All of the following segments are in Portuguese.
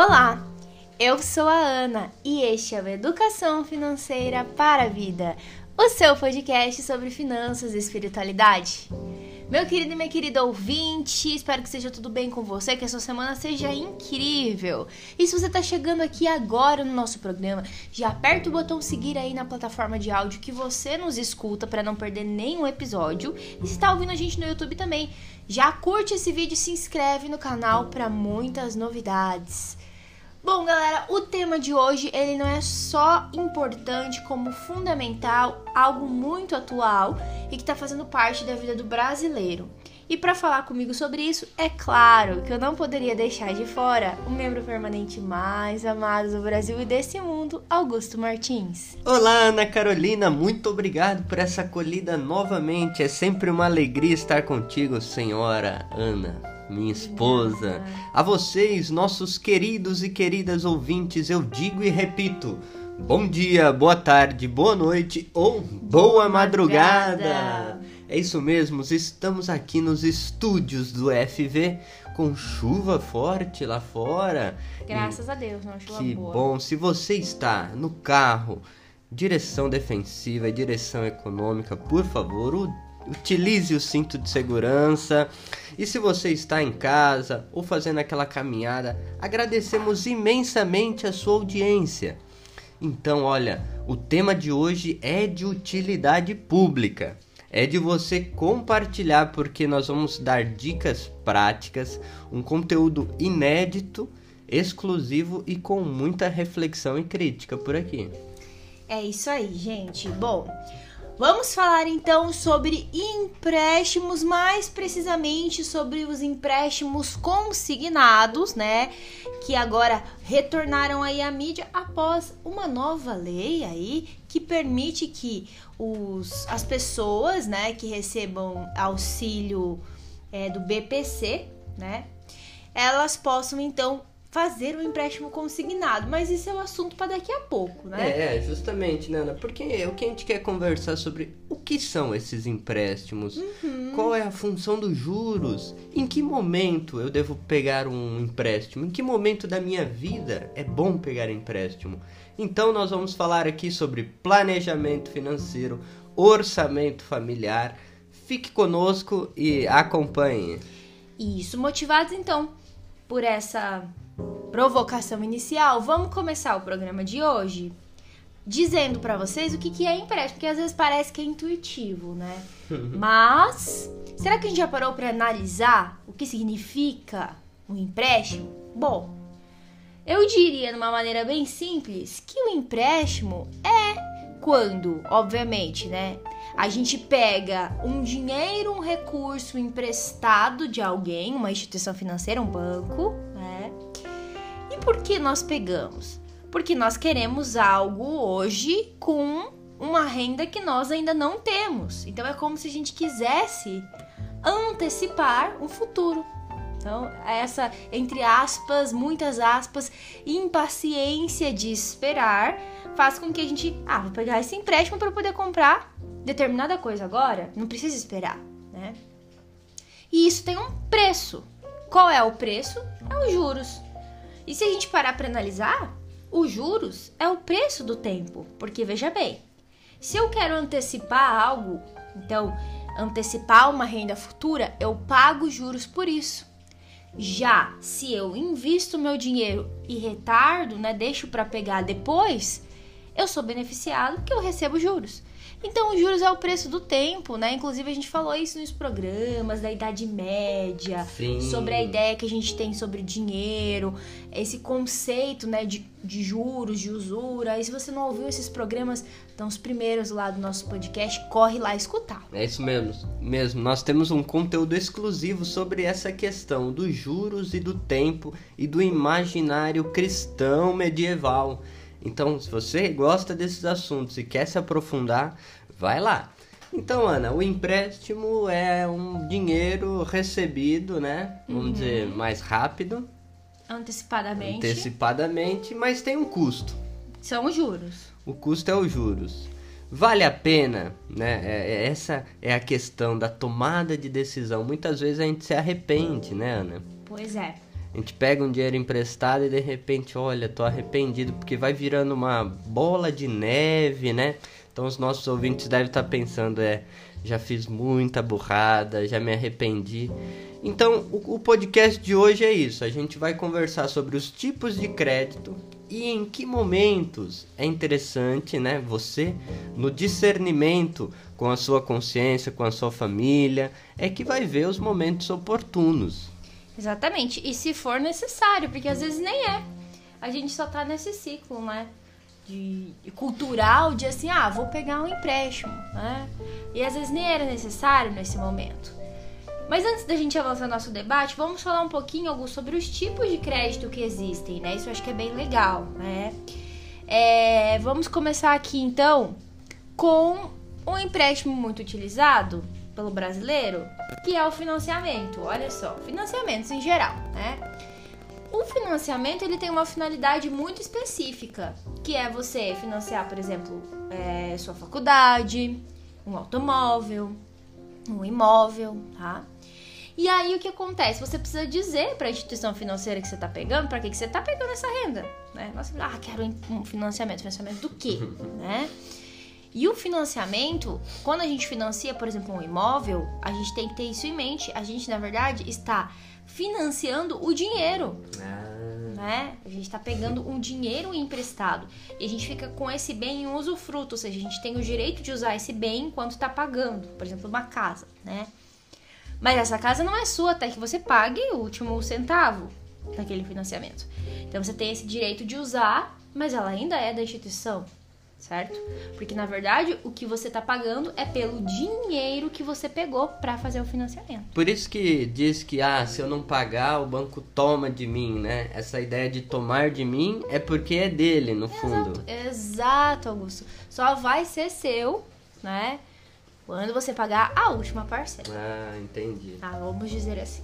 Olá, eu sou a Ana e este é o Educação Financeira para a Vida, o seu podcast sobre finanças e espiritualidade. Meu querido e minha querida ouvinte, espero que seja tudo bem com você, que a sua semana seja incrível. E se você está chegando aqui agora no nosso programa, já aperta o botão seguir aí na plataforma de áudio que você nos escuta para não perder nenhum episódio. E se está ouvindo a gente no YouTube também, já curte esse vídeo e se inscreve no canal para muitas novidades. Bom, galera, o tema de hoje ele não é só importante como fundamental, algo muito atual e que está fazendo parte da vida do brasileiro. E para falar comigo sobre isso, é claro que eu não poderia deixar de fora o membro permanente mais amado do Brasil e desse mundo, Augusto Martins. Olá, Ana Carolina, muito obrigado por essa acolhida novamente. É sempre uma alegria estar contigo, senhora Ana minha esposa. A vocês, nossos queridos e queridas ouvintes, eu digo e repito: bom dia, boa tarde, boa noite ou boa madrugada. É isso mesmo, estamos aqui nos estúdios do FV com chuva forte lá fora. Graças a Deus, não chuva que boa. Que bom. Se você está no carro, direção defensiva e direção econômica, por favor, utilize o cinto de segurança. E se você está em casa ou fazendo aquela caminhada, agradecemos imensamente a sua audiência. Então, olha, o tema de hoje é de utilidade pública. É de você compartilhar, porque nós vamos dar dicas práticas, um conteúdo inédito, exclusivo e com muita reflexão e crítica por aqui. É isso aí, gente. Bom, Vamos falar então sobre empréstimos, mais precisamente sobre os empréstimos consignados, né? Que agora retornaram aí à mídia após uma nova lei aí que permite que os, as pessoas, né, que recebam auxílio é, do BPC, né, elas possam então fazer um empréstimo consignado, mas isso é um assunto para daqui a pouco, né? É, justamente, Nana, porque o que a gente quer conversar sobre o que são esses empréstimos, uhum. qual é a função dos juros, em que momento eu devo pegar um empréstimo, em que momento da minha vida é bom pegar empréstimo. Então nós vamos falar aqui sobre planejamento financeiro, orçamento familiar. Fique conosco e acompanhe. Isso, motivados então por essa provocação inicial, vamos começar o programa de hoje dizendo para vocês o que, que é empréstimo, porque às vezes parece que é intuitivo, né? Mas será que a gente já parou para analisar o que significa um empréstimo? Bom, eu diria de uma maneira bem simples que o empréstimo é quando, obviamente, né? A gente pega um dinheiro, um recurso emprestado de alguém, uma instituição financeira, um banco, por que nós pegamos? Porque nós queremos algo hoje com uma renda que nós ainda não temos. Então é como se a gente quisesse antecipar um futuro. Então, essa, entre aspas, muitas aspas, impaciência de esperar faz com que a gente, ah, vou pegar esse empréstimo para poder comprar determinada coisa agora, não precisa esperar, né? E isso tem um preço. Qual é o preço? É os juros. E se a gente parar para analisar, os juros é o preço do tempo, porque veja bem, se eu quero antecipar algo, então antecipar uma renda futura, eu pago juros por isso. Já se eu invisto meu dinheiro e retardo, né, deixo para pegar depois, eu sou beneficiado porque eu recebo juros. Então, os juros é o preço do tempo, né? Inclusive, a gente falou isso nos programas da Idade Média, Sim. sobre a ideia que a gente tem sobre dinheiro, esse conceito, né, de, de juros, de usura. E se você não ouviu esses programas, estão os primeiros lá do nosso podcast, corre lá escutar. É isso mesmo, mesmo. Nós temos um conteúdo exclusivo sobre essa questão dos juros e do tempo e do imaginário cristão medieval. Então, se você gosta desses assuntos e quer se aprofundar, vai lá. Então, Ana, o empréstimo é um dinheiro recebido, né? Vamos uhum. dizer, mais rápido. Antecipadamente. Antecipadamente, mas tem um custo. São os juros. O custo é os juros. Vale a pena, né? É, é, essa é a questão da tomada de decisão. Muitas vezes a gente se arrepende, né, Ana? Pois é. A gente pega um dinheiro emprestado e de repente, olha, tô arrependido porque vai virando uma bola de neve, né? Então os nossos ouvintes devem estar pensando, é, já fiz muita burrada, já me arrependi. Então, o, o podcast de hoje é isso. A gente vai conversar sobre os tipos de crédito e em que momentos é interessante, né, você no discernimento com a sua consciência, com a sua família, é que vai ver os momentos oportunos. Exatamente. E se for necessário, porque às vezes nem é. A gente só tá nesse ciclo, né? De, de cultural, de assim, ah, vou pegar um empréstimo, né? E às vezes nem era necessário nesse momento. Mas antes da gente avançar no nosso debate, vamos falar um pouquinho, Augusto, sobre os tipos de crédito que existem, né? Isso eu acho que é bem legal, né? É, vamos começar aqui então com um empréstimo muito utilizado pelo brasileiro, que é o financiamento. Olha só, financiamentos em geral, né? O financiamento ele tem uma finalidade muito específica, que é você financiar, por exemplo, é, sua faculdade, um automóvel, um imóvel, tá? E aí o que acontece? Você precisa dizer para a instituição financeira que você está pegando, para que, que você está pegando essa renda, né? Nossa, ah, quero um financiamento, financiamento do quê, né? E o financiamento, quando a gente financia, por exemplo, um imóvel, a gente tem que ter isso em mente. A gente, na verdade, está financiando o dinheiro. Ah. Né? A gente está pegando um dinheiro emprestado. E a gente fica com esse bem em usufruto, ou seja, a gente tem o direito de usar esse bem enquanto está pagando. Por exemplo, uma casa, né? Mas essa casa não é sua até que você pague o último centavo daquele financiamento. Então você tem esse direito de usar, mas ela ainda é da instituição, certo? Porque na verdade o que você está pagando é pelo dinheiro que você pegou para fazer o financiamento. Por isso que diz que ah, se eu não pagar, o banco toma de mim, né? Essa ideia de tomar de mim é porque é dele, no fundo. Exato, Augusto. Só vai ser seu, né? Quando você pagar a última parcela. Ah, entendi. Tá, vamos dizer assim.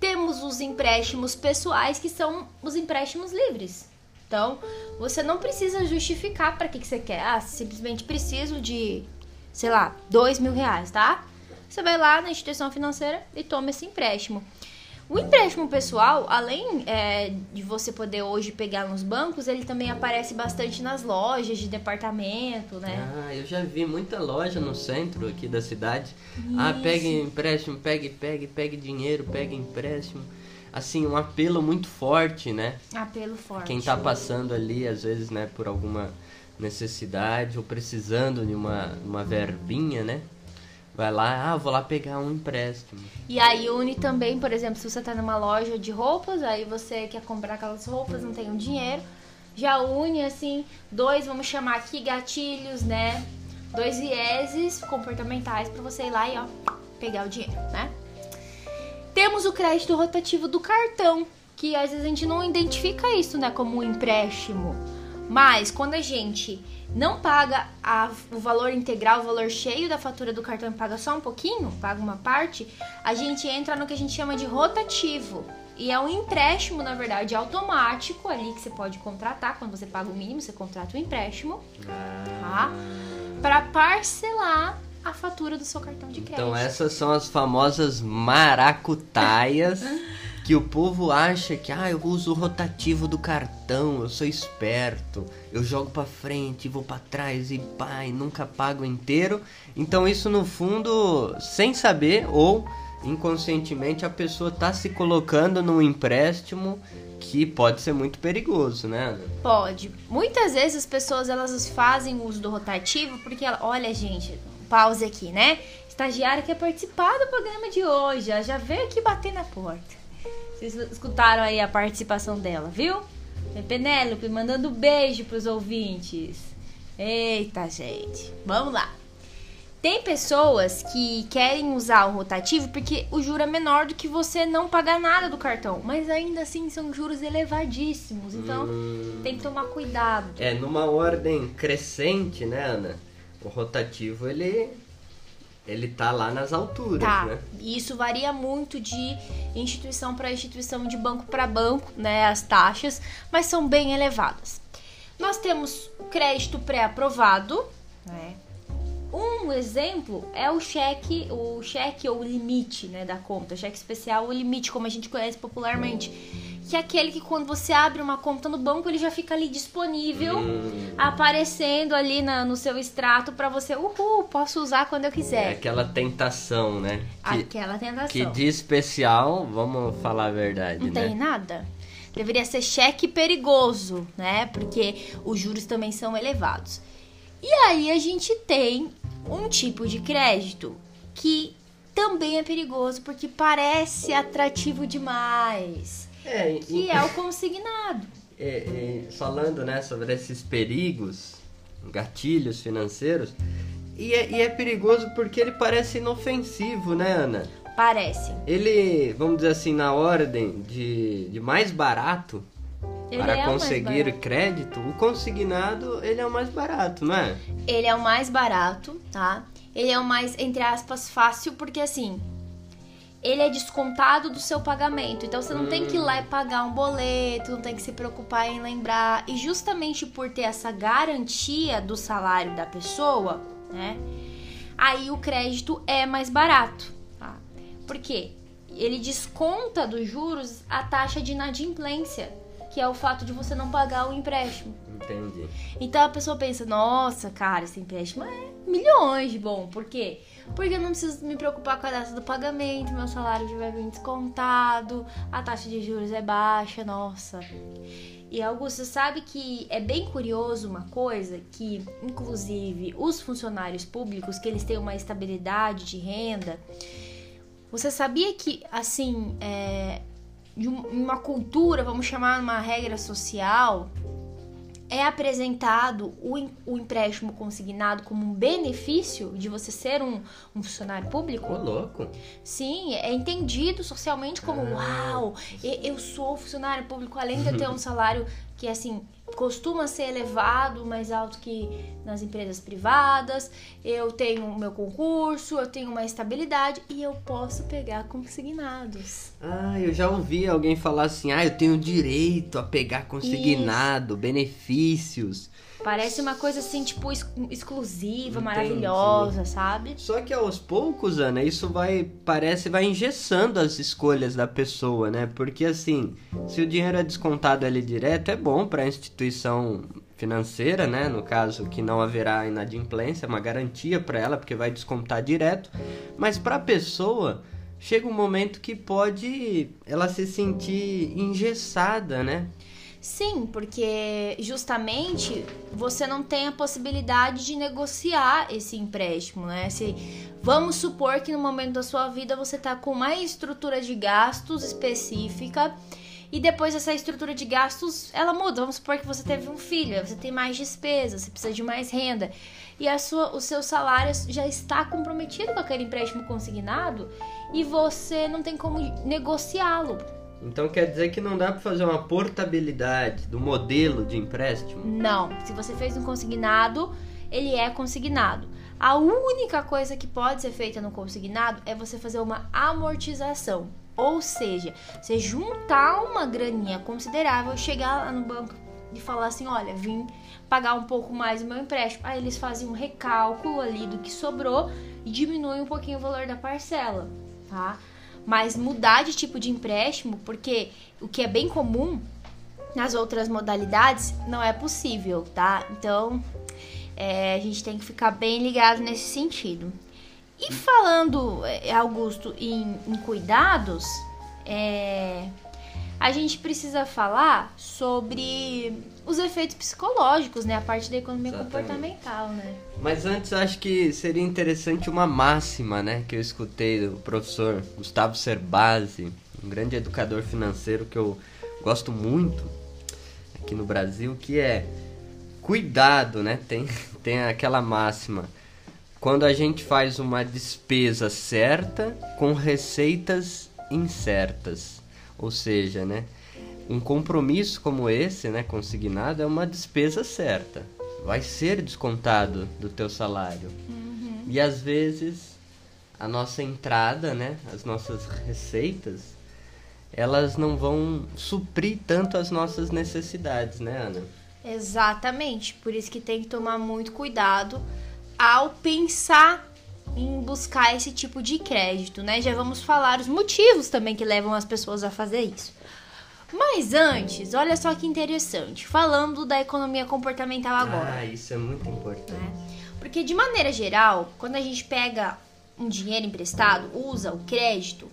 Temos os empréstimos pessoais, que são os empréstimos livres. Então, você não precisa justificar para que, que você quer. Ah, simplesmente preciso de, sei lá, dois mil reais, tá? Você vai lá na instituição financeira e toma esse empréstimo. O empréstimo pessoal, além é, de você poder hoje pegar nos bancos, ele também aparece bastante nas lojas de departamento, né? Ah, eu já vi muita loja no centro aqui da cidade. Ah, Isso. Ah, pegue empréstimo, pegue, pegue, pegue dinheiro, pegue empréstimo. Assim, um apelo muito forte, né? Apelo forte. Quem tá passando ali, às vezes, né, por alguma necessidade ou precisando de uma, uma verbinha, né? Vai lá, ah, vou lá pegar um empréstimo. E aí une também, por exemplo, se você tá numa loja de roupas, aí você quer comprar aquelas roupas, não tem o um dinheiro, já une assim, dois, vamos chamar aqui gatilhos, né? Dois vieses comportamentais para você ir lá e ó, pegar o dinheiro, né? Temos o crédito rotativo do cartão, que às vezes a gente não identifica isso, né, como um empréstimo. Mas quando a gente não paga a, o valor integral, o valor cheio da fatura do cartão e paga só um pouquinho, paga uma parte, a gente entra no que a gente chama de rotativo. E é um empréstimo, na verdade, automático ali que você pode contratar. Quando você paga o mínimo, você contrata o um empréstimo, tá? Para parcelar a fatura do seu cartão de então, crédito. Então essas são as famosas maracutaias que o povo acha que ah, eu uso o rotativo do cartão, eu sou esperto, eu jogo para frente, vou para trás e pai, nunca pago inteiro. Então isso no fundo, sem saber ou inconscientemente a pessoa tá se colocando num empréstimo que pode ser muito perigoso, né? Pode. Muitas vezes as pessoas elas fazem uso do rotativo porque ela, olha, gente, pause aqui, né? Estagiária quer participar do programa de hoje, ela já veio aqui bater na porta. Vocês escutaram aí a participação dela, viu? É Penélope mandando beijo pros ouvintes. Eita, gente. Vamos lá. Tem pessoas que querem usar o rotativo porque o juro é menor do que você não pagar nada do cartão. Mas ainda assim são juros elevadíssimos. Então hum... tem que tomar cuidado. É, numa ordem crescente, né, Ana? O rotativo ele ele tá lá nas alturas, tá. né? Isso varia muito de instituição para instituição, de banco para banco, né, as taxas, mas são bem elevadas. Nós temos o crédito pré-aprovado, né? Um exemplo é o cheque, o cheque ou limite, né, da conta, cheque especial ou limite, como a gente conhece popularmente que é aquele que quando você abre uma conta no banco, ele já fica ali disponível, Hum. aparecendo ali na- no seu extrato pra você, uhul, posso usar quando eu É quiser. aquela tentação, né? Que, Aquela tentação. que de especial, vamos falar a verdade, Não tem né? nada. Deveria ser cheque perigoso, né? Porque os juros também são elevados. E aí a gente tem um tipo de crédito que também é perigoso porque parece atrativo demais, É, e- que é o consignado. é, é, falando né, sobre esses perigos, gatilhos financeiros, e é, e é perigoso porque ele parece inofensivo, né, Ana? Parece. Ele, vamos dizer assim, na ordem de, de mais barato Ele para é conseguir crédito, o consignado ele é o mais barato, não é? Ele é o mais barato, tá? Ele é o mais, entre aspas, fácil, porque assim, ele é descontado do seu pagamento. Então você não tem que ir lá e pagar um boleto, não tem que se preocupar em lembrar. E justamente por ter essa garantia do salário da pessoa, né? Aí o crédito é mais barato, tá? Por quê? Ele desconta dos juros a taxa de inadimplência, que é o fato de você não pagar o empréstimo. Entendi. Então a pessoa pensa, nossa, cara, esse empréstimo é milhões de bom. Por quê? Porque eu não preciso me preocupar com a data do pagamento, meu salário já vai vir descontado, a taxa de juros é baixa, nossa. E Augusto, sabe que é bem curioso uma coisa que, inclusive, os funcionários públicos, que eles têm uma estabilidade de renda, você sabia que, assim, é, de um- uma cultura, vamos chamar uma regra social, é apresentado o, o empréstimo consignado como um benefício de você ser um, um funcionário público? Ô, louco. Sim, é entendido socialmente como Ah. uau, eu sou funcionário público, além de eu ter um salário que assim costuma ser elevado, mais alto que nas empresas privadas, eu tenho meu concurso, eu tenho uma estabilidade e eu posso pegar consignados. Ah, eu já ouvi alguém falar assim, ah, eu tenho direito a pegar consignado, benefícios. Parece uma coisa assim, tipo, ex- exclusiva, Entendi. maravilhosa, sabe? Só que aos poucos, Ana, isso vai, parece, vai engessando as escolhas da pessoa, né? Porque assim, se o dinheiro é descontado ali direto, é bom para a instituição financeira, né? No caso, que não haverá inadimplência, é uma garantia para ela, porque vai descontar direto. Mas para a pessoa, chega um momento que pode ela se sentir engessada, né? Sim, porque justamente você não tem a possibilidade de negociar esse empréstimo, né? Se vamos supor que no momento da sua vida você tá com uma estrutura de gastos específica e depois essa estrutura de gastos ela muda. Vamos supor que você teve um filho, você tem mais despesas, você precisa de mais renda e a sua, o seu salário já está comprometido com aquele empréstimo consignado e você não tem como negociá-lo. Então quer dizer que não dá para fazer uma portabilidade do modelo de empréstimo? Não, se você fez um consignado, ele é consignado. A única coisa que pode ser feita no consignado é você fazer uma amortização. Ou seja, você juntar uma graninha considerável, chegar lá no banco e falar assim: olha, vim pagar um pouco mais o meu empréstimo. Aí eles fazem um recálculo ali do que sobrou e diminui um pouquinho o valor da parcela, tá? Mas mudar de tipo de empréstimo, porque o que é bem comum nas outras modalidades não é possível, tá? Então é, a gente tem que ficar bem ligado nesse sentido. E falando, é, Augusto, em, em cuidados, é, a gente precisa falar sobre os efeitos psicológicos, né? A parte da economia Exatamente. comportamental, né? Mas antes acho que seria interessante uma máxima, né, que eu escutei do professor Gustavo Cerbasi, um grande educador financeiro que eu gosto muito aqui no Brasil, que é cuidado, né? Tem tem aquela máxima. Quando a gente faz uma despesa certa com receitas incertas, ou seja, né, um compromisso como esse, né, consignado, é uma despesa certa. Vai ser descontado do teu salário. E às vezes a nossa entrada, né, as nossas receitas, elas não vão suprir tanto as nossas necessidades, né, Ana? Exatamente, por isso que tem que tomar muito cuidado ao pensar em buscar esse tipo de crédito, né? Já vamos falar os motivos também que levam as pessoas a fazer isso. Mas antes, olha só que interessante, falando da economia comportamental agora. Ah, isso é muito importante. né? Porque de maneira geral, quando a gente pega um dinheiro emprestado, usa o crédito,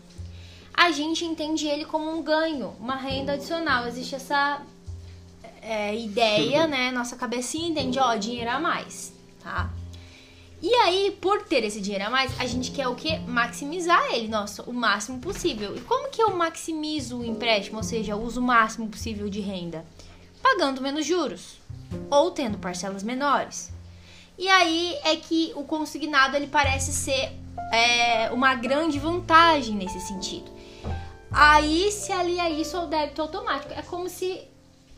a gente entende ele como um ganho, uma renda adicional. Existe essa é, ideia, né? Nossa cabecinha entende, ó, dinheiro a mais, tá? E aí, por ter esse dinheiro a mais, a gente quer o quê? Maximizar ele, nossa, o máximo possível. E como que eu maximizo o empréstimo, ou seja, uso o máximo possível de renda? Pagando menos juros ou tendo parcelas menores. E aí é que o consignado ele parece ser é, uma grande vantagem nesse sentido. Aí se alia isso ao débito automático. É como se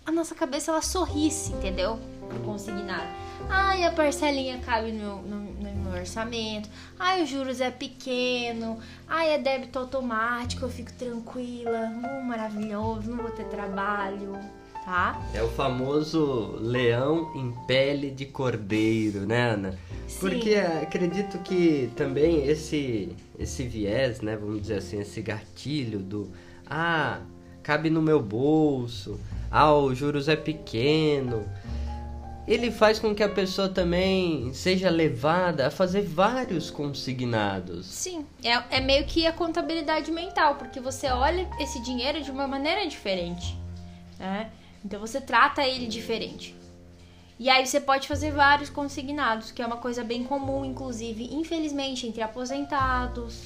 a nossa cabeça ela sorrisse, entendeu? No consignado. Ai, a parcelinha cabe no, no, no meu orçamento. Ai, os juros é pequeno. Ai, é débito automático, eu fico tranquila. Uh, maravilhoso, não vou ter trabalho, tá? É o famoso leão em pele de cordeiro, né, Ana? Sim. Porque acredito que também esse esse viés, né, vamos dizer assim, esse gatilho do ah, cabe no meu bolso, ah, os juros é pequeno. Ele faz com que a pessoa também seja levada a fazer vários consignados. Sim, é, é meio que a contabilidade mental, porque você olha esse dinheiro de uma maneira diferente, né? Então você trata ele diferente. E aí você pode fazer vários consignados, que é uma coisa bem comum, inclusive, infelizmente, entre aposentados,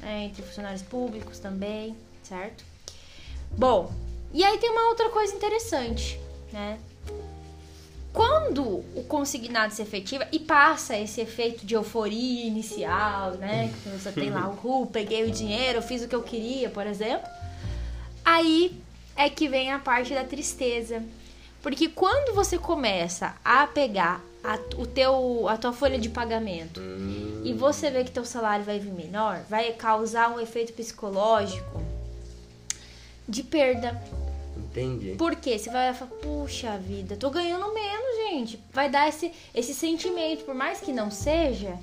né, entre funcionários públicos também, certo? Bom, e aí tem uma outra coisa interessante, né? Quando o consignado se efetiva e passa esse efeito de euforia inicial, né? Que você tem lá o uh, peguei o dinheiro, fiz o que eu queria, por exemplo. Aí é que vem a parte da tristeza. Porque quando você começa a pegar a, o teu, a tua folha de pagamento e você vê que teu salário vai vir menor, vai causar um efeito psicológico de perda. Entendi. Por quê? Você vai falar, puxa vida, tô ganhando menos, gente. Vai dar esse, esse sentimento, por mais que não seja,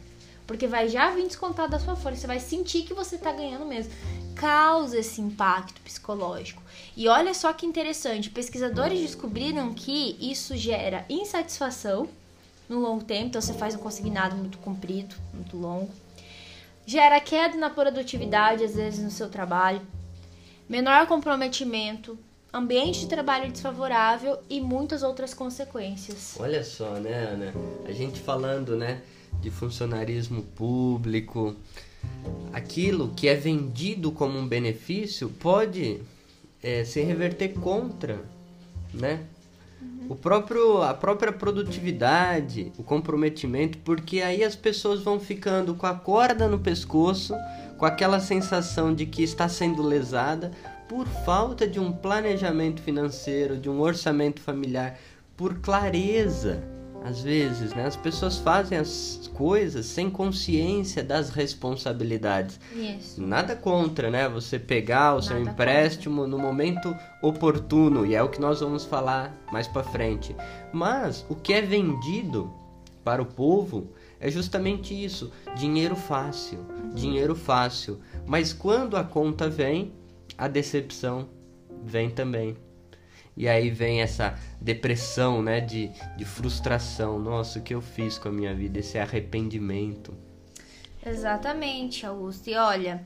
porque vai já vir descontado da sua folha. Você vai sentir que você tá ganhando mesmo. Causa esse impacto psicológico. E olha só que interessante, pesquisadores descobriram que isso gera insatisfação no longo tempo, então você faz um consignado muito comprido, muito longo. Gera queda na produtividade, às vezes, no seu trabalho. Menor comprometimento, ambiente de trabalho desfavorável e muitas outras consequências. Olha só, né, Ana? A gente falando, né, de funcionarismo público, aquilo que é vendido como um benefício pode é, se reverter contra, né? O próprio, a própria produtividade, o comprometimento, porque aí as pessoas vão ficando com a corda no pescoço, com aquela sensação de que está sendo lesada por falta de um planejamento financeiro, de um orçamento familiar, por clareza. Às vezes, né? As pessoas fazem as coisas sem consciência das responsabilidades. Isso. Nada contra, né? Você pegar o seu Nada empréstimo no momento oportuno, e é o que nós vamos falar mais para frente. Mas o que é vendido para o povo é justamente isso: dinheiro fácil, dinheiro fácil. Mas quando a conta vem, a decepção vem também. E aí vem essa depressão, né, de, de frustração. Nossa, o que eu fiz com a minha vida? Esse arrependimento. Exatamente, Augusto. E olha,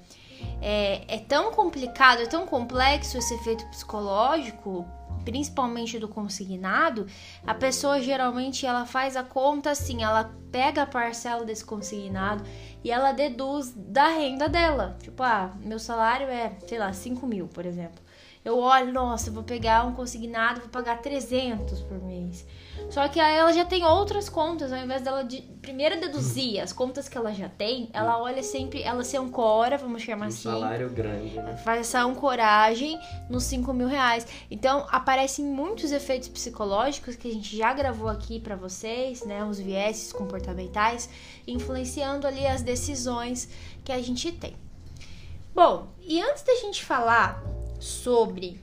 é, é tão complicado, é tão complexo esse efeito psicológico, principalmente do consignado. A pessoa geralmente ela faz a conta assim, ela pega a parcela desse consignado e ela deduz da renda dela. Tipo, ah, meu salário é, sei lá, 5 mil, por exemplo. Eu olho, nossa, vou pegar um consignado, vou pagar 300 por mês. Só que aí ela já tem outras contas, ao invés dela de primeiro deduzir as contas que ela já tem, ela olha sempre, ela se ancora, vamos chamar Um assim. salário grande, né? Faz essa ancoragem nos 5 mil reais. Então, aparecem muitos efeitos psicológicos que a gente já gravou aqui pra vocês, né? Os vieses comportamentais, influenciando ali as decisões que a gente tem. Bom, e antes da gente falar sobre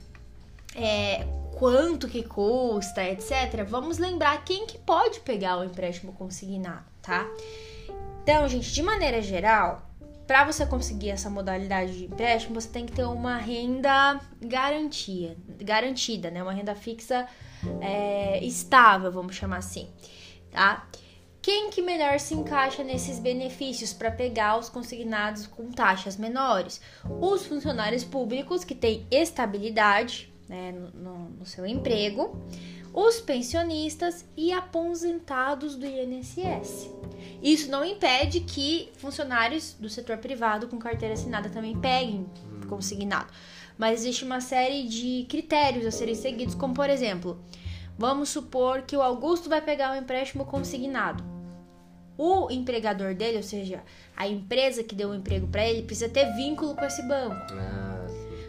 é, quanto que custa, etc., vamos lembrar quem que pode pegar o empréstimo consignado, tá? Então, gente, de maneira geral, para você conseguir essa modalidade de empréstimo, você tem que ter uma renda garantia, garantida, né? Uma renda fixa é, estável, vamos chamar assim, tá? Quem que melhor se encaixa nesses benefícios para pegar os consignados com taxas menores? Os funcionários públicos que têm estabilidade né, no, no seu emprego, os pensionistas e aposentados do INSS. Isso não impede que funcionários do setor privado com carteira assinada também peguem consignado, mas existe uma série de critérios a serem seguidos, como por exemplo, vamos supor que o Augusto vai pegar um empréstimo consignado. O empregador dele, ou seja, a empresa que deu o emprego para ele, precisa ter vínculo com esse banco. Ah,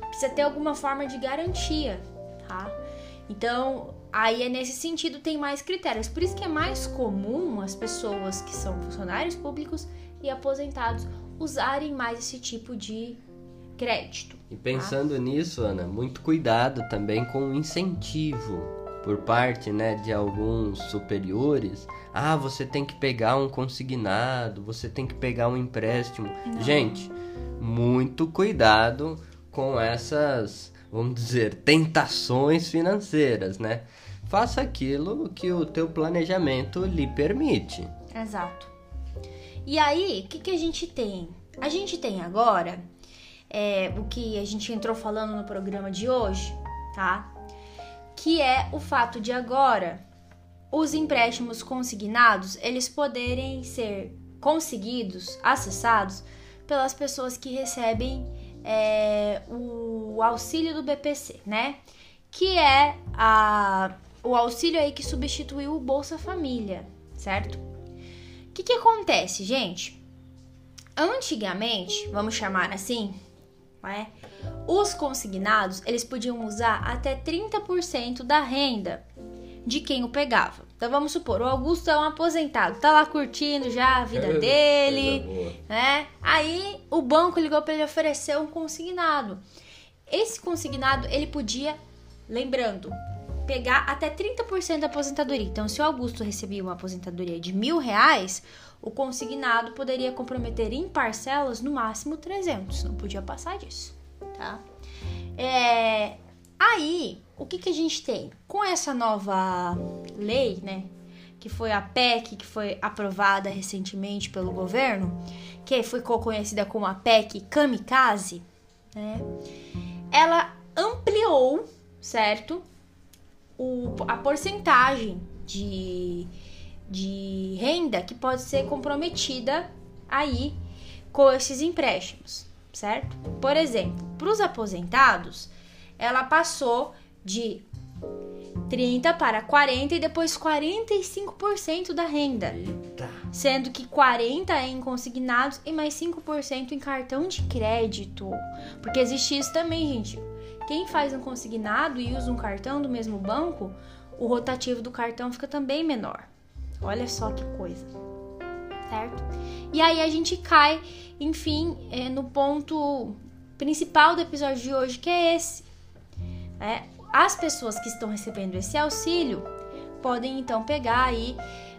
precisa ter alguma forma de garantia, tá? Então, Aí é nesse sentido tem mais critérios. Por isso que é mais comum as pessoas que são funcionários públicos e aposentados usarem mais esse tipo de crédito. E pensando tá? nisso, Ana, muito cuidado também com o incentivo por parte, né, de alguns superiores. Ah, você tem que pegar um consignado, você tem que pegar um empréstimo. Não. Gente, muito cuidado com essas, vamos dizer, tentações financeiras, né? faça aquilo que o teu planejamento lhe permite. Exato. E aí, o que, que a gente tem? A gente tem agora é, o que a gente entrou falando no programa de hoje, tá? Que é o fato de agora os empréstimos consignados eles poderem ser conseguidos, acessados pelas pessoas que recebem é, o auxílio do BPC, né? Que é a o auxílio aí que substituiu o Bolsa Família, certo? O que, que acontece, gente? Antigamente, vamos chamar assim, é? os consignados eles podiam usar até 30% da renda de quem o pegava. Então vamos supor, o Augusto é um aposentado, tá lá curtindo já a vida dele, né? Aí o banco ligou para ele oferecer um consignado. Esse consignado ele podia, lembrando, pegar até 30% da aposentadoria. Então, se o Augusto recebia uma aposentadoria de mil reais, o consignado poderia comprometer em parcelas no máximo 300, não podia passar disso, tá? É, aí, o que, que a gente tem? Com essa nova lei, né, que foi a PEC, que foi aprovada recentemente pelo governo, que foi conhecida como a PEC Kamikaze, né, ela ampliou, certo? O, a porcentagem de, de renda que pode ser comprometida aí com esses empréstimos, certo? Por exemplo, para os aposentados, ela passou de 30 para 40 e depois 45% da renda. Eita. Sendo que 40 é em consignados e mais 5% em cartão de crédito. Porque existe isso também, gente. Quem faz um consignado e usa um cartão do mesmo banco, o rotativo do cartão fica também menor. Olha só que coisa, certo? E aí a gente cai, enfim, é, no ponto principal do episódio de hoje, que é esse. É, as pessoas que estão recebendo esse auxílio podem então pegar aí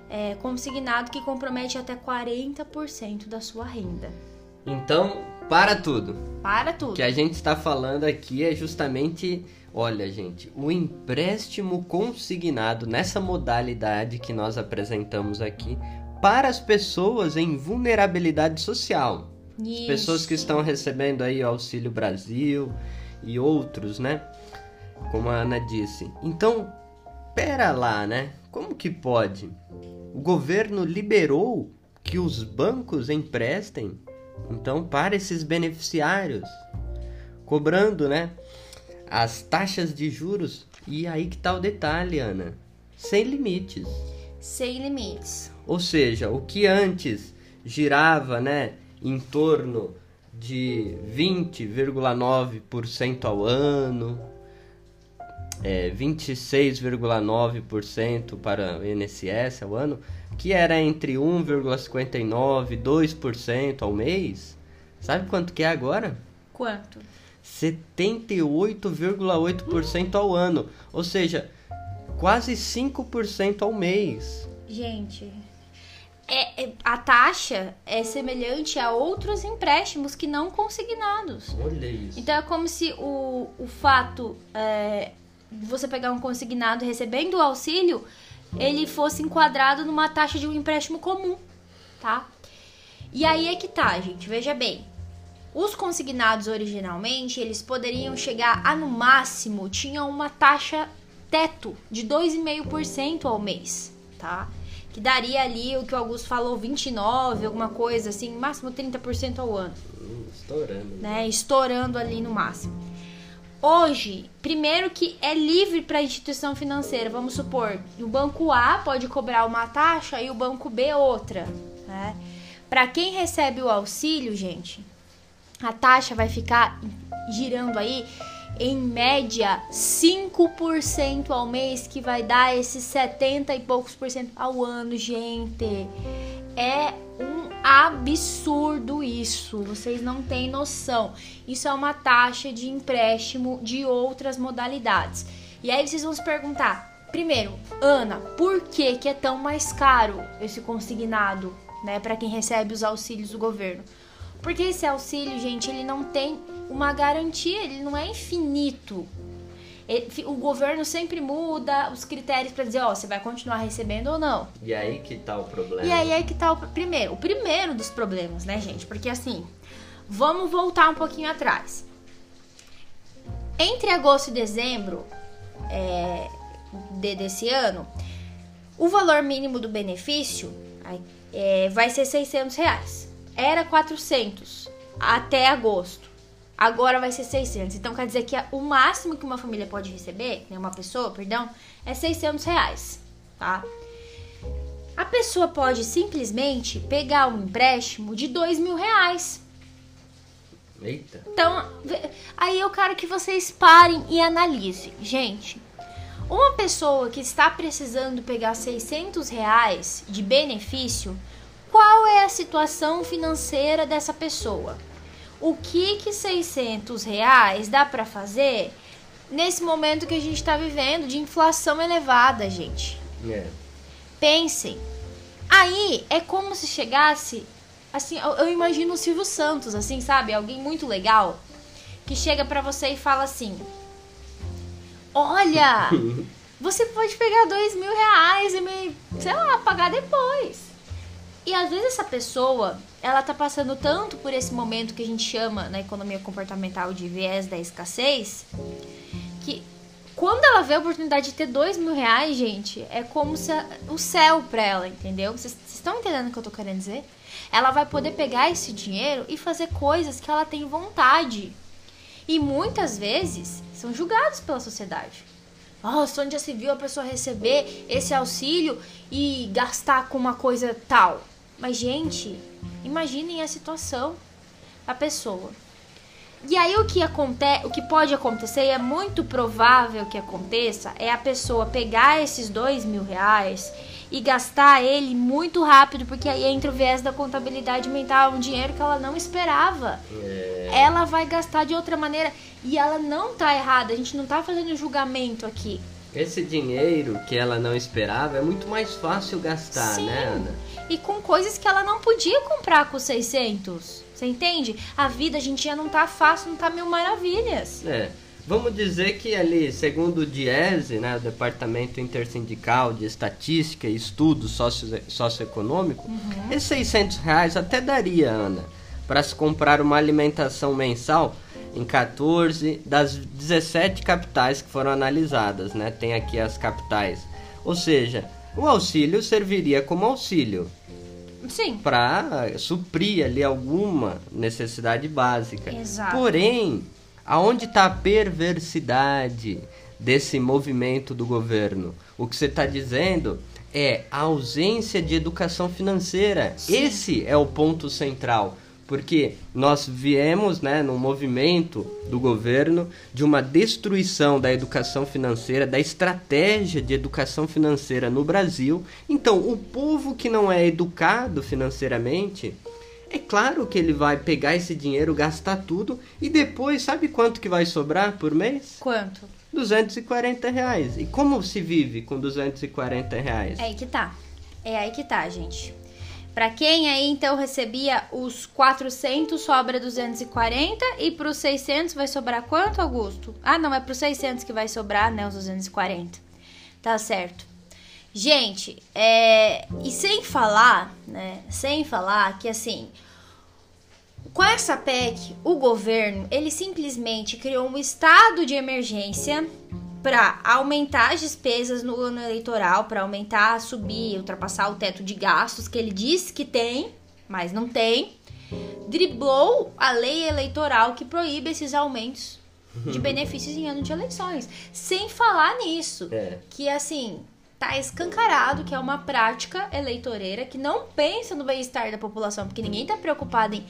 é, consignado que compromete até 40% da sua renda. Então, para tudo. Para tudo. O que a gente está falando aqui é justamente, olha, gente, o empréstimo consignado nessa modalidade que nós apresentamos aqui para as pessoas em vulnerabilidade social. Isso. As pessoas que estão recebendo aí o Auxílio Brasil e outros, né? Como a Ana disse. Então, pera lá, né? Como que pode? O governo liberou que os bancos emprestem então, para esses beneficiários, cobrando, né, as taxas de juros, e aí que tá o detalhe, Ana, sem limites. Sem limites. Ou seja, o que antes girava, né, em torno de 20,9% ao ano, é, 26,9% para o INSS ao ano, que era entre 1,59% e 2% ao mês, sabe quanto que é agora? Quanto? 78,8% ao ano, ou seja, quase 5% ao mês. Gente, é, é- a taxa é semelhante a outros empréstimos que não consignados. Olha isso. Então é como se o, o fato é, de você pegar um consignado recebendo o auxílio, ele fosse enquadrado numa taxa de um empréstimo comum, tá? E aí é que tá, gente, veja bem. Os consignados originalmente, eles poderiam chegar a no máximo, tinham uma taxa teto de 2,5% ao mês, tá? Que daria ali o que o Augusto falou, 29, alguma coisa assim, máximo 30% ao ano Estourando. né, estourando ali no máximo. Hoje, primeiro que é livre para a instituição financeira, vamos supor, o banco A pode cobrar uma taxa e o banco B outra, né? Para quem recebe o auxílio, gente, a taxa vai ficar girando aí em média 5% ao mês, que vai dar esses 70 e poucos por cento ao ano, gente. É um absurdo isso. Vocês não têm noção. Isso é uma taxa de empréstimo de outras modalidades. E aí vocês vão se perguntar: primeiro, Ana, por que, que é tão mais caro esse consignado, né, para quem recebe os auxílios do governo? Porque esse auxílio, gente, ele não tem uma garantia, ele não é infinito. O governo sempre muda os critérios para dizer, ó, você vai continuar recebendo ou não. E aí que tá o problema. E aí é que tá o primeiro, o primeiro dos problemas, né, gente? Porque assim, vamos voltar um pouquinho atrás. Entre agosto e dezembro é, de- desse ano, o valor mínimo do benefício é, vai ser 600 reais. Era 400 até agosto. Agora vai ser 600. Então quer dizer que o máximo que uma família pode receber, né, uma pessoa, perdão, é 600 reais, tá? A pessoa pode simplesmente pegar um empréstimo de dois mil reais. Eita. Então, aí eu quero que vocês parem e analisem. Gente, uma pessoa que está precisando pegar 600 reais de benefício, qual é a situação financeira dessa pessoa? O que que 600 reais dá para fazer nesse momento que a gente está vivendo de inflação elevada, gente? É. Pensem. Aí é como se chegasse. Assim, eu, eu imagino o Silvio Santos, assim, sabe? Alguém muito legal que chega pra você e fala assim: Olha, você pode pegar dois mil reais e me, sei lá, pagar depois. E às vezes essa pessoa, ela tá passando tanto por esse momento que a gente chama na economia comportamental de viés da escassez, que quando ela vê a oportunidade de ter dois mil reais, gente, é como se a- o céu pra ela, entendeu? Vocês estão entendendo o que eu tô querendo dizer? Ela vai poder pegar esse dinheiro e fazer coisas que ela tem vontade. E muitas vezes são julgados pela sociedade. Nossa, onde já se viu a pessoa receber esse auxílio e gastar com uma coisa tal? Mas, gente, imaginem a situação da pessoa. E aí o que acontece, o que pode acontecer, e é muito provável que aconteça, é a pessoa pegar esses dois mil reais e gastar ele muito rápido, porque aí entra o viés da contabilidade mental, um dinheiro que ela não esperava. É. Ela vai gastar de outra maneira e ela não tá errada. A gente não tá fazendo julgamento aqui. Esse dinheiro que ela não esperava é muito mais fácil gastar, Sim. né, Ana? E com coisas que ela não podia comprar com 600. Você entende? A vida, a gente já não tá fácil, não tá mil maravilhas. É. Vamos dizer que ali, segundo o DIESE, né, o Departamento Intersindical de Estatística e Estudo Socio Socioeconômico, esses 600 reais até daria, Ana, para se comprar uma alimentação mensal em 14 das 17 capitais que foram analisadas, né? Tem aqui as capitais. Ou seja, o auxílio serviria como auxílio Sim. para suprir ali alguma necessidade básica. Exato. Porém, aonde está a perversidade desse movimento do governo? O que você está dizendo é a ausência de educação financeira. Esse é o ponto central. Porque nós viemos né, num movimento do governo de uma destruição da educação financeira, da estratégia de educação financeira no Brasil. Então, o povo que não é educado financeiramente, é claro que ele vai pegar esse dinheiro, gastar tudo e depois, sabe quanto que vai sobrar por mês? Quanto? 240 reais. E como se vive com 240 reais? É aí que tá. É aí que tá, gente. Para quem aí então recebia os 400 sobra 240 e para os 600 vai sobrar quanto, Augusto? Ah, não, é para os 600 que vai sobrar, né, os 240. Tá certo. Gente, é, e sem falar, né, sem falar que assim, com essa PEC, o governo, ele simplesmente criou um estado de emergência para aumentar as despesas no ano eleitoral, para aumentar, subir, ultrapassar o teto de gastos que ele disse que tem, mas não tem. Driblou a lei eleitoral que proíbe esses aumentos de benefícios em ano de eleições. Sem falar nisso, É. que assim, tá escancarado que é uma prática eleitoreira que não pensa no bem-estar da população, porque ninguém tá preocupado em,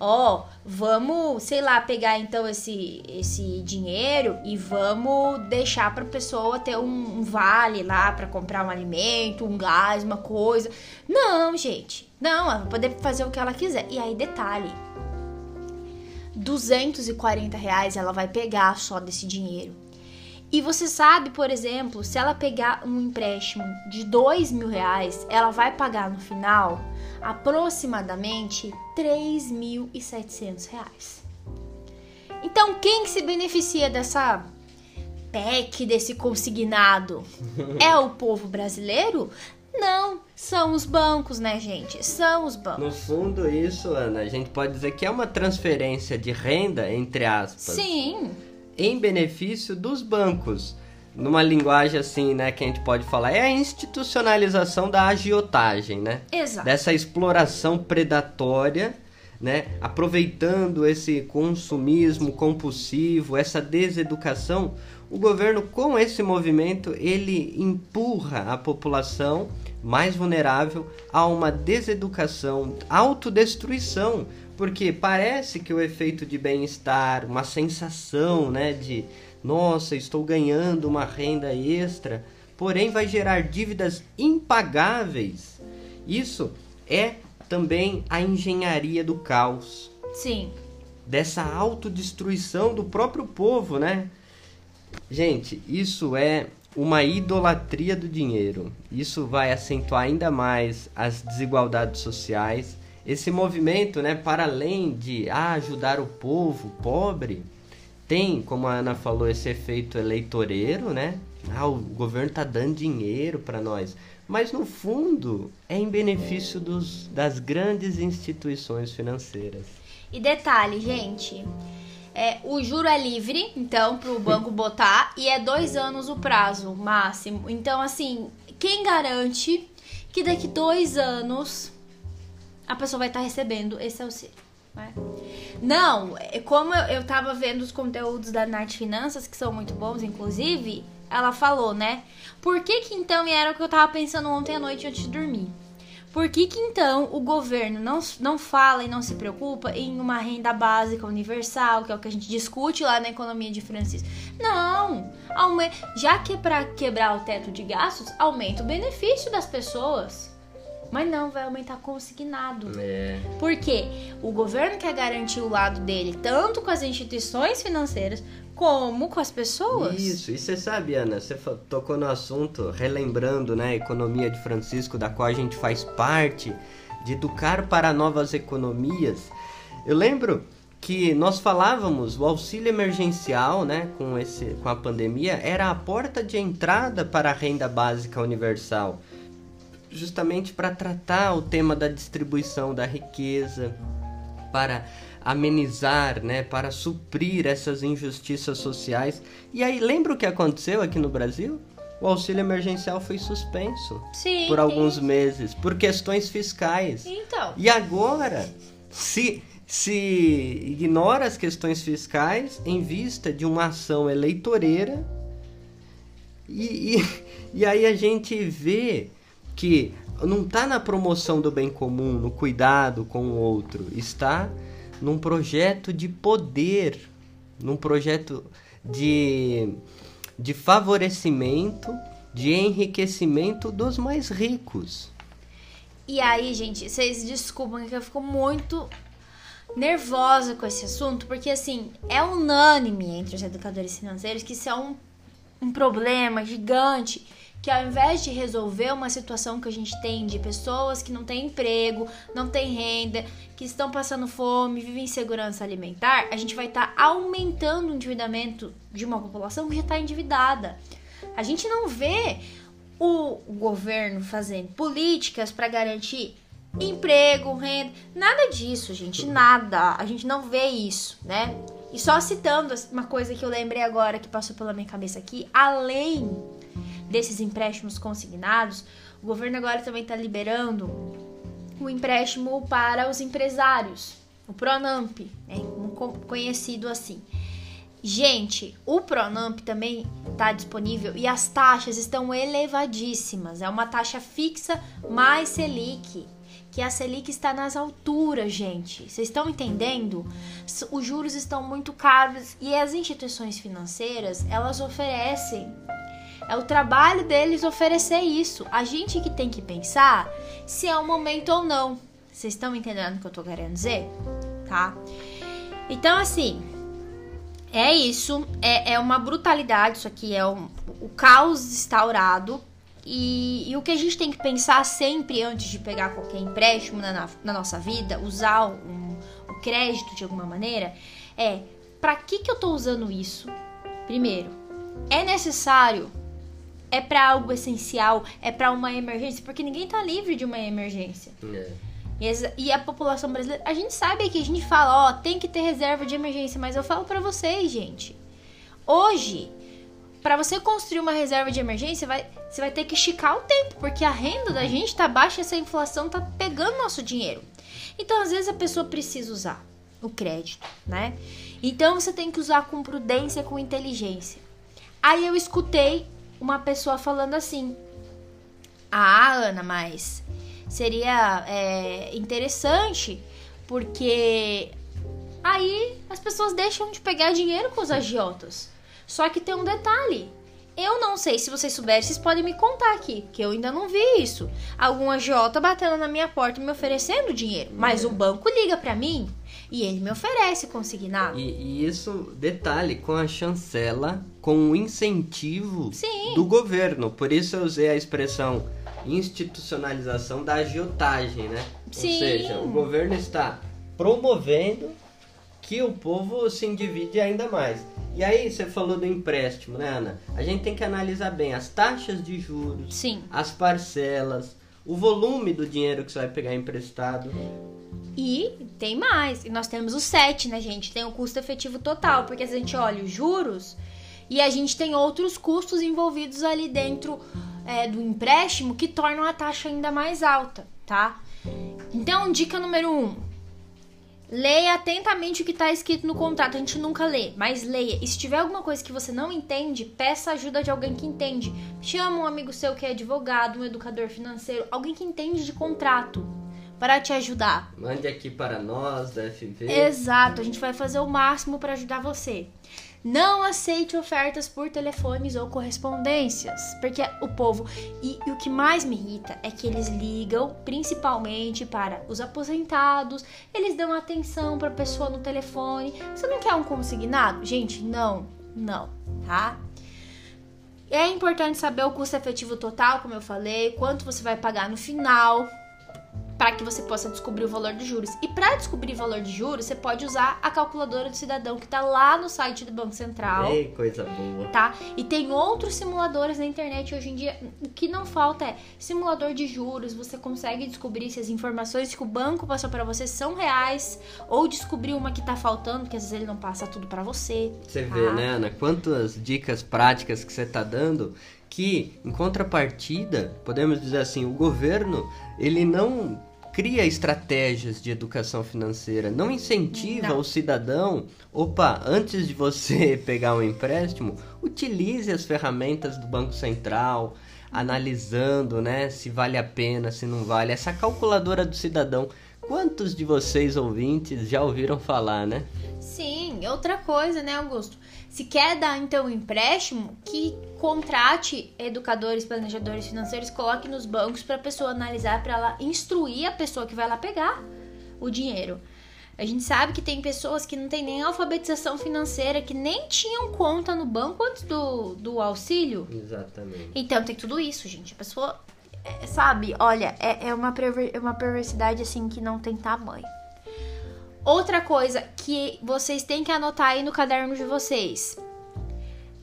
ó, vamos, sei lá, pegar então esse esse dinheiro e vamos deixar pra pessoa ter um, um vale lá pra comprar um alimento, um gás, uma coisa. Não, gente. Não, ela vai poder fazer o que ela quiser. E aí, detalhe, 240 reais ela vai pegar só desse dinheiro. E você sabe, por exemplo, se ela pegar um empréstimo de dois mil reais, ela vai pagar no final aproximadamente 3.700 reais. Então, quem que se beneficia dessa PEC, desse consignado? É o povo brasileiro? Não, são os bancos, né, gente? São os bancos. No fundo, isso, Ana, a gente pode dizer que é uma transferência de renda, entre aspas, Sim, em benefício dos bancos. Numa linguagem assim, né, que a gente pode falar, é a institucionalização da agiotagem, né? exato. Dessa exploração predatória, né? Aproveitando esse consumismo compulsivo, essa deseducação, o governo com esse movimento, ele empurra a população mais vulnerável a uma deseducação, autodestruição, porque parece que o efeito de bem-estar, uma sensação, né, de nossa, estou ganhando uma renda extra, porém vai gerar dívidas impagáveis. Isso é também a engenharia do caos, Sim. dessa autodestruição do próprio povo, né? Gente, isso é uma idolatria do dinheiro. Isso vai acentuar ainda mais as desigualdades sociais. Esse movimento, né, para além de ajudar o povo pobre, tem, como a Ana falou, esse efeito eleitoreiro, né? Ah, o governo tá dando dinheiro para nós. Mas no fundo é em benefício dos, das grandes instituições financeiras. E detalhe, gente, é, o juro é livre, então, para o banco botar, e é dois anos o prazo máximo. Então, assim, quem garante que daqui dois anos a pessoa vai estar recebendo esse auxílio? né? Não, é como eu, eu tava vendo os conteúdos da Nath Finanças, que são muito bons, inclusive, ela falou, né? Por que que então, e era o que eu tava pensando ontem à noite antes de dormir. Por que que então o governo não, não fala e não se preocupa em uma renda básica universal, que é o que a gente discute lá na economia de Francisco? Não! Já que é pra quebrar o teto de gastos, aumenta o benefício das pessoas. Mas não, vai aumentar consignado. É. Porque o governo quer garantir o lado dele, tanto com as instituições financeiras, como com as pessoas. Isso, e você sabe, Ana, você tocou no assunto, relembrando, né, a economia de Francisco, da qual a gente faz parte, de educar para novas economias. Eu lembro que nós falávamos, o auxílio emergencial, né, com, esse, com a pandemia, era a porta de entrada para a renda básica universal, justamente para tratar o tema da distribuição da riqueza, para amenizar, né, para suprir essas injustiças sociais. E aí, lembra o que aconteceu aqui no Brasil? O auxílio emergencial foi suspenso Sim. por alguns meses por questões fiscais. Então. E agora, se se ignora as questões fiscais em vista de uma ação eleitoreira e, e, e aí a gente vê que não está na promoção do bem comum, no cuidado com o outro, está num projeto de poder, num projeto de, de favorecimento, de enriquecimento dos mais ricos. E aí, gente, vocês desculpem que eu fico muito nervosa com esse assunto, porque assim, é unânime entre os educadores financeiros que isso é um, um problema gigante que ao invés de resolver uma situação que a gente tem de pessoas que não têm emprego, não têm renda, que estão passando fome, vivem insegurança alimentar, a gente vai estar tá aumentando o endividamento de uma população que já está endividada. A gente não vê o governo fazendo políticas para garantir emprego, renda, nada disso, gente, nada. A gente não vê isso, né? E só citando uma coisa que eu lembrei agora que passou pela minha cabeça aqui, além desses empréstimos consignados, o governo agora também está liberando o empréstimo para os empresários, o Pronamp, né, conhecido assim. Gente, o Pronamp também está disponível e as taxas estão elevadíssimas. É uma taxa fixa mais Selic que a Selic está nas alturas, gente. Vocês estão entendendo? Os juros estão muito caros e as instituições financeiras, elas oferecem é o trabalho deles oferecer isso. A gente que tem que pensar se é o momento ou não. Vocês estão entendendo o que eu tô querendo dizer? Tá? Então, assim, é isso. É, é uma brutalidade isso aqui. É um, o caos instaurado. E, e, o que a gente tem que pensar sempre antes de pegar qualquer empréstimo na, na nossa vida, usar um, o crédito de alguma maneira, é para que, que eu tô usando isso? Primeiro, é necessário é para algo essencial, é para uma emergência, porque ninguém tá livre de uma emergência. É. E a população brasileira, a gente sabe que a gente fala, ó, tem que ter reserva de emergência, mas eu falo para vocês, gente. Hoje, para você construir uma reserva de emergência, vai, você vai ter que esticar o tempo, porque a renda da gente tá baixa, essa inflação tá pegando nosso dinheiro. Então, às vezes a pessoa precisa usar o crédito, né? Então você tem que usar com prudência, com inteligência. Aí eu escutei uma pessoa falando assim: Ah, Ana, mas seria é, interessante porque aí as pessoas deixam de pegar dinheiro com os agiotas. Só que tem um detalhe. Eu não sei se vocês souberem, vocês podem me contar aqui, que eu ainda não vi isso. Algum agiota batendo na minha porta me oferecendo dinheiro, mas o banco liga para mim e ele me oferece consignado. E, e, isso, detalhe, com a chancela, com o incentivo Sim. do governo. Por isso eu usei a expressão institucionalização da agiotagem, né? Sim. Ou seja, o governo está promovendo que o povo se endivide ainda mais. E aí, você falou do empréstimo, né, Ana? A gente tem que analisar bem as taxas de juros, Sim. as parcelas, o volume do dinheiro que você vai pegar emprestado. E tem mais. E nós temos o 7, né, gente? Tem o custo efetivo total. Porque se a gente olha os juros e a gente tem outros custos envolvidos ali dentro é, do empréstimo que tornam a taxa ainda mais alta, tá? Então, dica número 1. Um, Leia atentamente o que está escrito no contrato. A gente nunca lê, mas leia. E se tiver alguma coisa que você não entende, peça ajuda de alguém que entende. Chama um amigo seu que é advogado, um educador financeiro, alguém que entende de contrato para te ajudar. Mande aqui para nós da FV. Exato, a gente vai fazer o máximo para ajudar você. Não aceite ofertas por telefones ou correspondências, porque o povo e, e, o que mais me irrita é que eles ligam principalmente para os aposentados, eles dão atenção para a pessoa no telefone. Você não quer um consignado? Gente, não, não, tá? É importante saber o custo efetivo total, como eu falei, quanto você vai pagar no final, para que você possa descobrir o valor de juros. E para descobrir o valor de juros, você pode usar a calculadora do cidadão que está lá no site do Banco Central. Ei, coisa boa. Tá? E tem outros simuladores na internet hoje em dia. O que não falta é simulador de juros. Você consegue descobrir se as informações que o banco passou para você são reais ou descobrir uma que está faltando, que às vezes ele não passa tudo para você. Você tá? vê, né, Ana? Quantas dicas práticas que você está dando que, em contrapartida, podemos dizer assim, o governo ele não cria estratégias de educação financeira, não incentiva não. o cidadão, opa, antes de você pegar um empréstimo, utilize as ferramentas do Banco Central, analisando, né, se vale a pena, se não vale. Essa calculadora do cidadão, quantos de vocês ouvintes já ouviram falar, né? Sim, outra coisa, né, Augusto? Se quer dar então um empréstimo, que contrate educadores, planejadores financeiros, coloque nos bancos para a pessoa analisar, para ela instruir a pessoa que vai lá pegar o dinheiro. A gente sabe que tem pessoas que não têm nem alfabetização financeira, que nem tinham conta no banco antes do, do auxílio. Exatamente. Então tem tudo isso, gente. A pessoa, é, sabe, olha, é, é, uma, perver, é uma perversidade assim que não tem tamanho. Outra coisa que vocês têm que anotar aí no caderno de vocês: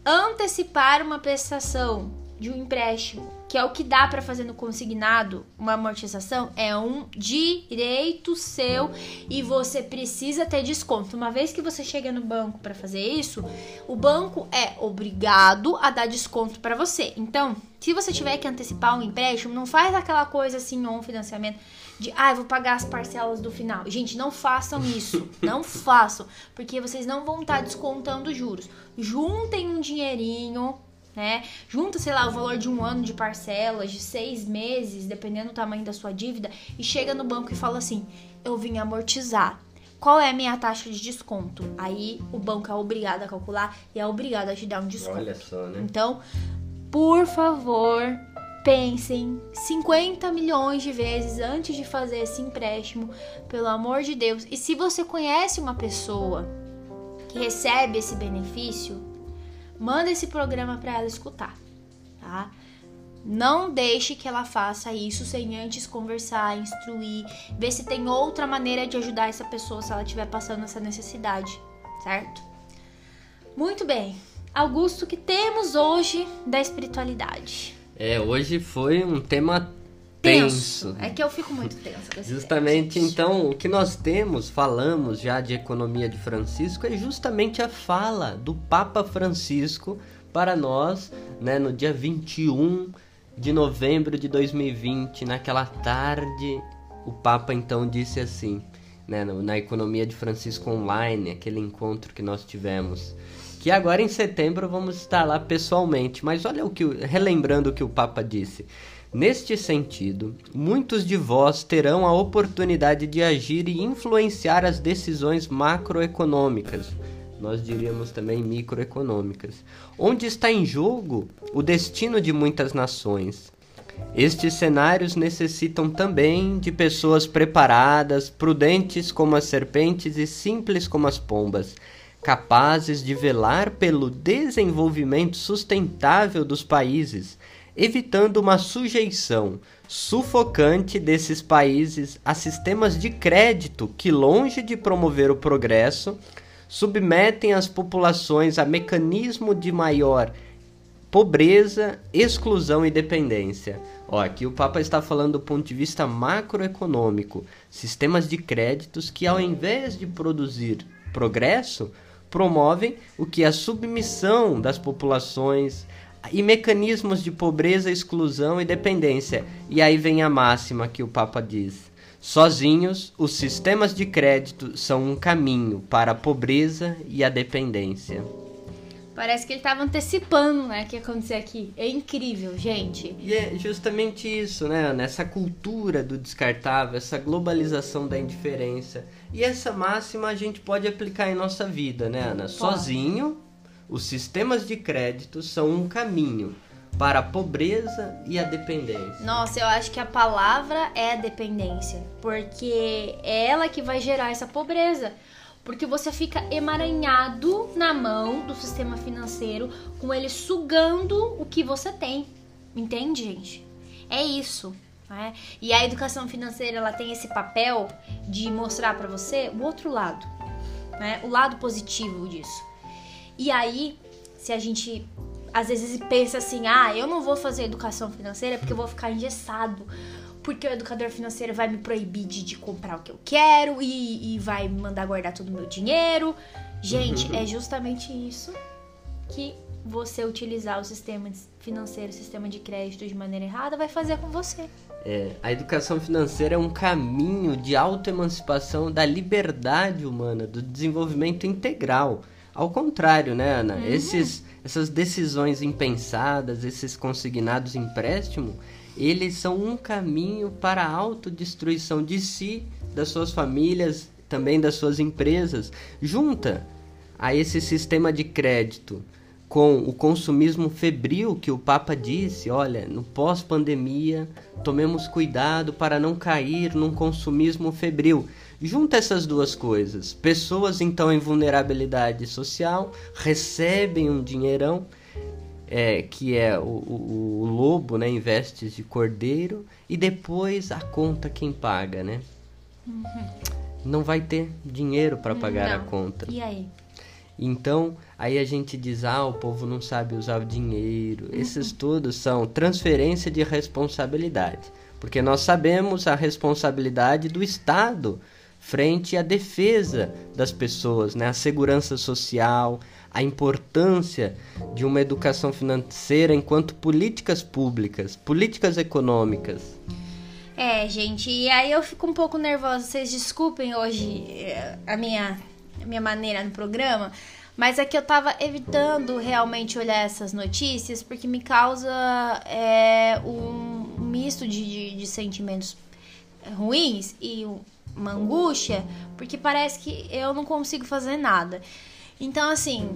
antecipar uma prestação de um empréstimo, que é o que dá para fazer no consignado, uma amortização, é um direito seu e você precisa ter desconto. Uma vez que você chega no banco para fazer isso, o banco é obrigado a dar desconto para você. Então, se você tiver que antecipar um empréstimo, não faz aquela coisa assim ou um financiamento de, ah, eu vou pagar as parcelas do final. Gente, não façam isso. não façam, porque vocês não vão estar descontando juros. Juntem um dinheirinho né? Junta, sei lá, o valor de um ano de parcelas, de seis meses, dependendo do tamanho da sua dívida, e chega no banco e fala assim: eu vim amortizar. Qual é a minha taxa de desconto? Aí o banco é obrigado a calcular e é obrigado a te dar um desconto. Olha só, né? Então, por favor, pensem 50 milhões de vezes antes de fazer esse empréstimo, pelo amor de Deus. E se você conhece uma pessoa que recebe esse benefício, manda esse programa para ela escutar, tá? Não deixe que ela faça isso sem antes conversar, instruir, ver se tem outra maneira de ajudar essa pessoa se ela estiver passando essa necessidade, certo? Muito bem. Augusto, que temos hoje da espiritualidade? É, hoje foi um tema tenso. tenso. É que eu fico muito esse Justamente, então, o que nós temos, falamos já de economia de Francisco, é justamente a fala do Papa Francisco para nós, né, no dia 21 de novembro de 2020, naquela tarde, o Papa então disse assim, né, na economia de Francisco online, aquele encontro que nós tivemos, que agora em setembro vamos estar lá pessoalmente. Mas olha o que, relembrando o que o Papa disse. Neste sentido, muitos de vós terão a oportunidade de agir e influenciar as decisões macroeconômicas, nós diríamos também microeconômicas, onde está em jogo o destino de muitas nações. Estes cenários necessitam também de pessoas preparadas, prudentes como as serpentes e simples como as pombas, capazes de velar pelo desenvolvimento sustentável dos países evitando uma sujeição sufocante desses países a sistemas de crédito que, longe de promover o progresso, submetem as populações a mecanismo de maior pobreza, exclusão e dependência. Ó, aqui o Papa está falando do ponto de vista macroeconômico, sistemas de créditos que, ao invés de produzir progresso, promovem o que é a submissão das populações e mecanismos de pobreza, exclusão e dependência. E aí vem a máxima que o Papa diz: sozinhos, os sistemas de crédito são um caminho para a pobreza e a dependência. Parece que ele estava antecipando, né, o que ia acontecer aqui. É incrível, gente. E é justamente isso, né, Ana? Essa cultura do descartável, essa globalização da indiferença. E essa máxima a gente pode aplicar em nossa vida, né, Ana? Sozinho, os sistemas de crédito são um caminho para a pobreza e a dependência. Nossa, eu acho que a palavra é dependência, porque é ela que vai gerar essa pobreza. Porque você fica emaranhado na mão do sistema financeiro, com ele sugando o que você tem. Entende, gente? É isso. Né? E a educação financeira ela tem esse papel de mostrar para você o outro lado, né? o lado positivo disso. E aí, se a gente às vezes pensa assim, ah, eu não vou fazer educação financeira porque eu vou ficar engessado. Porque o educador financeiro vai me proibir de, de comprar o que eu quero e, e vai me mandar guardar todo o meu dinheiro. Gente, é justamente isso que você utilizar o sistema financeiro, o sistema de crédito de maneira errada, vai fazer com você. É, a educação financeira é um caminho de autoemancipação da liberdade humana, do desenvolvimento integral. Ao contrário, né, Ana? Uhum. Esses, essas decisões impensadas, esses consignados empréstimo, eles são um caminho para a autodestruição de si, das suas famílias, também das suas empresas. Junta a esse sistema de crédito com o consumismo febril que o Papa disse, olha, no pós-pandemia, tomemos cuidado para não cair num consumismo febril. Junta essas duas coisas. Pessoas então em vulnerabilidade social recebem um dinheirão é, que é o, o, o, lobo, né, em vestes de cordeiro, e depois a conta quem paga, né? Uhum. Não vai ter dinheiro para pagar não. a conta. E aí? Então, aí a gente diz, ah, o povo não sabe usar o dinheiro. Uhum. Esses todos são transferência de responsabilidade. Porque nós sabemos a responsabilidade do Estado frente à defesa das pessoas, né? a segurança social, a importância de uma educação financeira enquanto políticas públicas, políticas econômicas. É, gente, e aí eu fico um pouco nervosa. Vocês desculpem hoje eh, a minha, a minha maneira no programa, mas é que eu tava evitando realmente olhar essas notícias porque me causa é, um misto de, de, de sentimentos ruins e uma angústia, porque parece que eu não consigo fazer nada. Então, assim,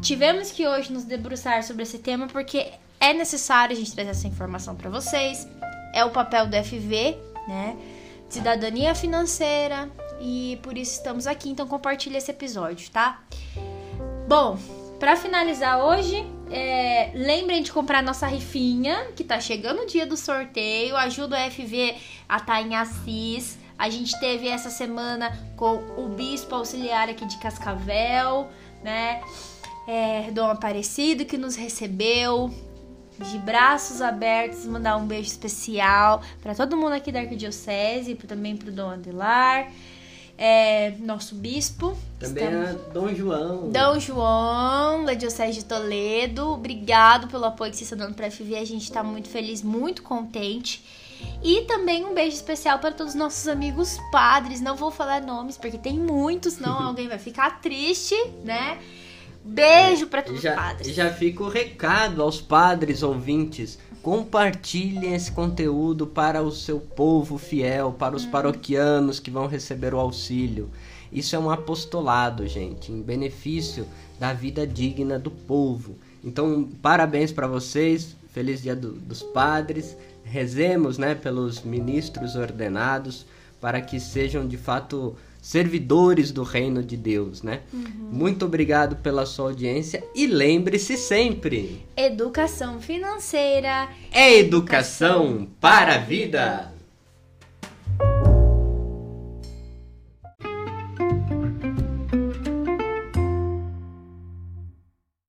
tivemos que hoje nos debruçar sobre esse tema porque é necessário a gente trazer essa informação para vocês. É o papel do FV, né? Cidadania financeira e por isso estamos aqui. Então compartilhe esse episódio, tá? Bom, para finalizar hoje, é, lembrem de comprar nossa rifinha, que tá chegando o dia do sorteio. Ajuda o FV a estar tá em Assis. A gente teve essa semana com o bispo auxiliar aqui de Cascavel né? É, Dom Aparecido que nos recebeu de braços abertos, mandar um beijo especial para todo mundo aqui da Arquidiocese, também para o Dom Adelar, é, nosso bispo. Também Estamos... a Dom João. Dom João, da Diocese de Toledo. Obrigado pelo apoio que vocês estão dando para a FV. A gente está muito feliz, muito contente. E também um beijo especial para todos os nossos amigos padres. Não vou falar nomes porque tem muitos, senão alguém vai ficar triste, né? Beijo para todos já, os padres. Já fica o recado aos padres ouvintes. Compartilhem esse conteúdo para o seu povo fiel, para os hum. paroquianos que vão receber o auxílio. Isso é um apostolado, gente, em benefício da vida digna do povo. Então, parabéns para vocês. Feliz Dia do, dos Padres rezemos né, pelos ministros ordenados para que sejam de fato servidores do reino de Deus, né? Uhum. Muito obrigado pela sua audiência e lembre-se sempre: educação financeira é educação para a vida.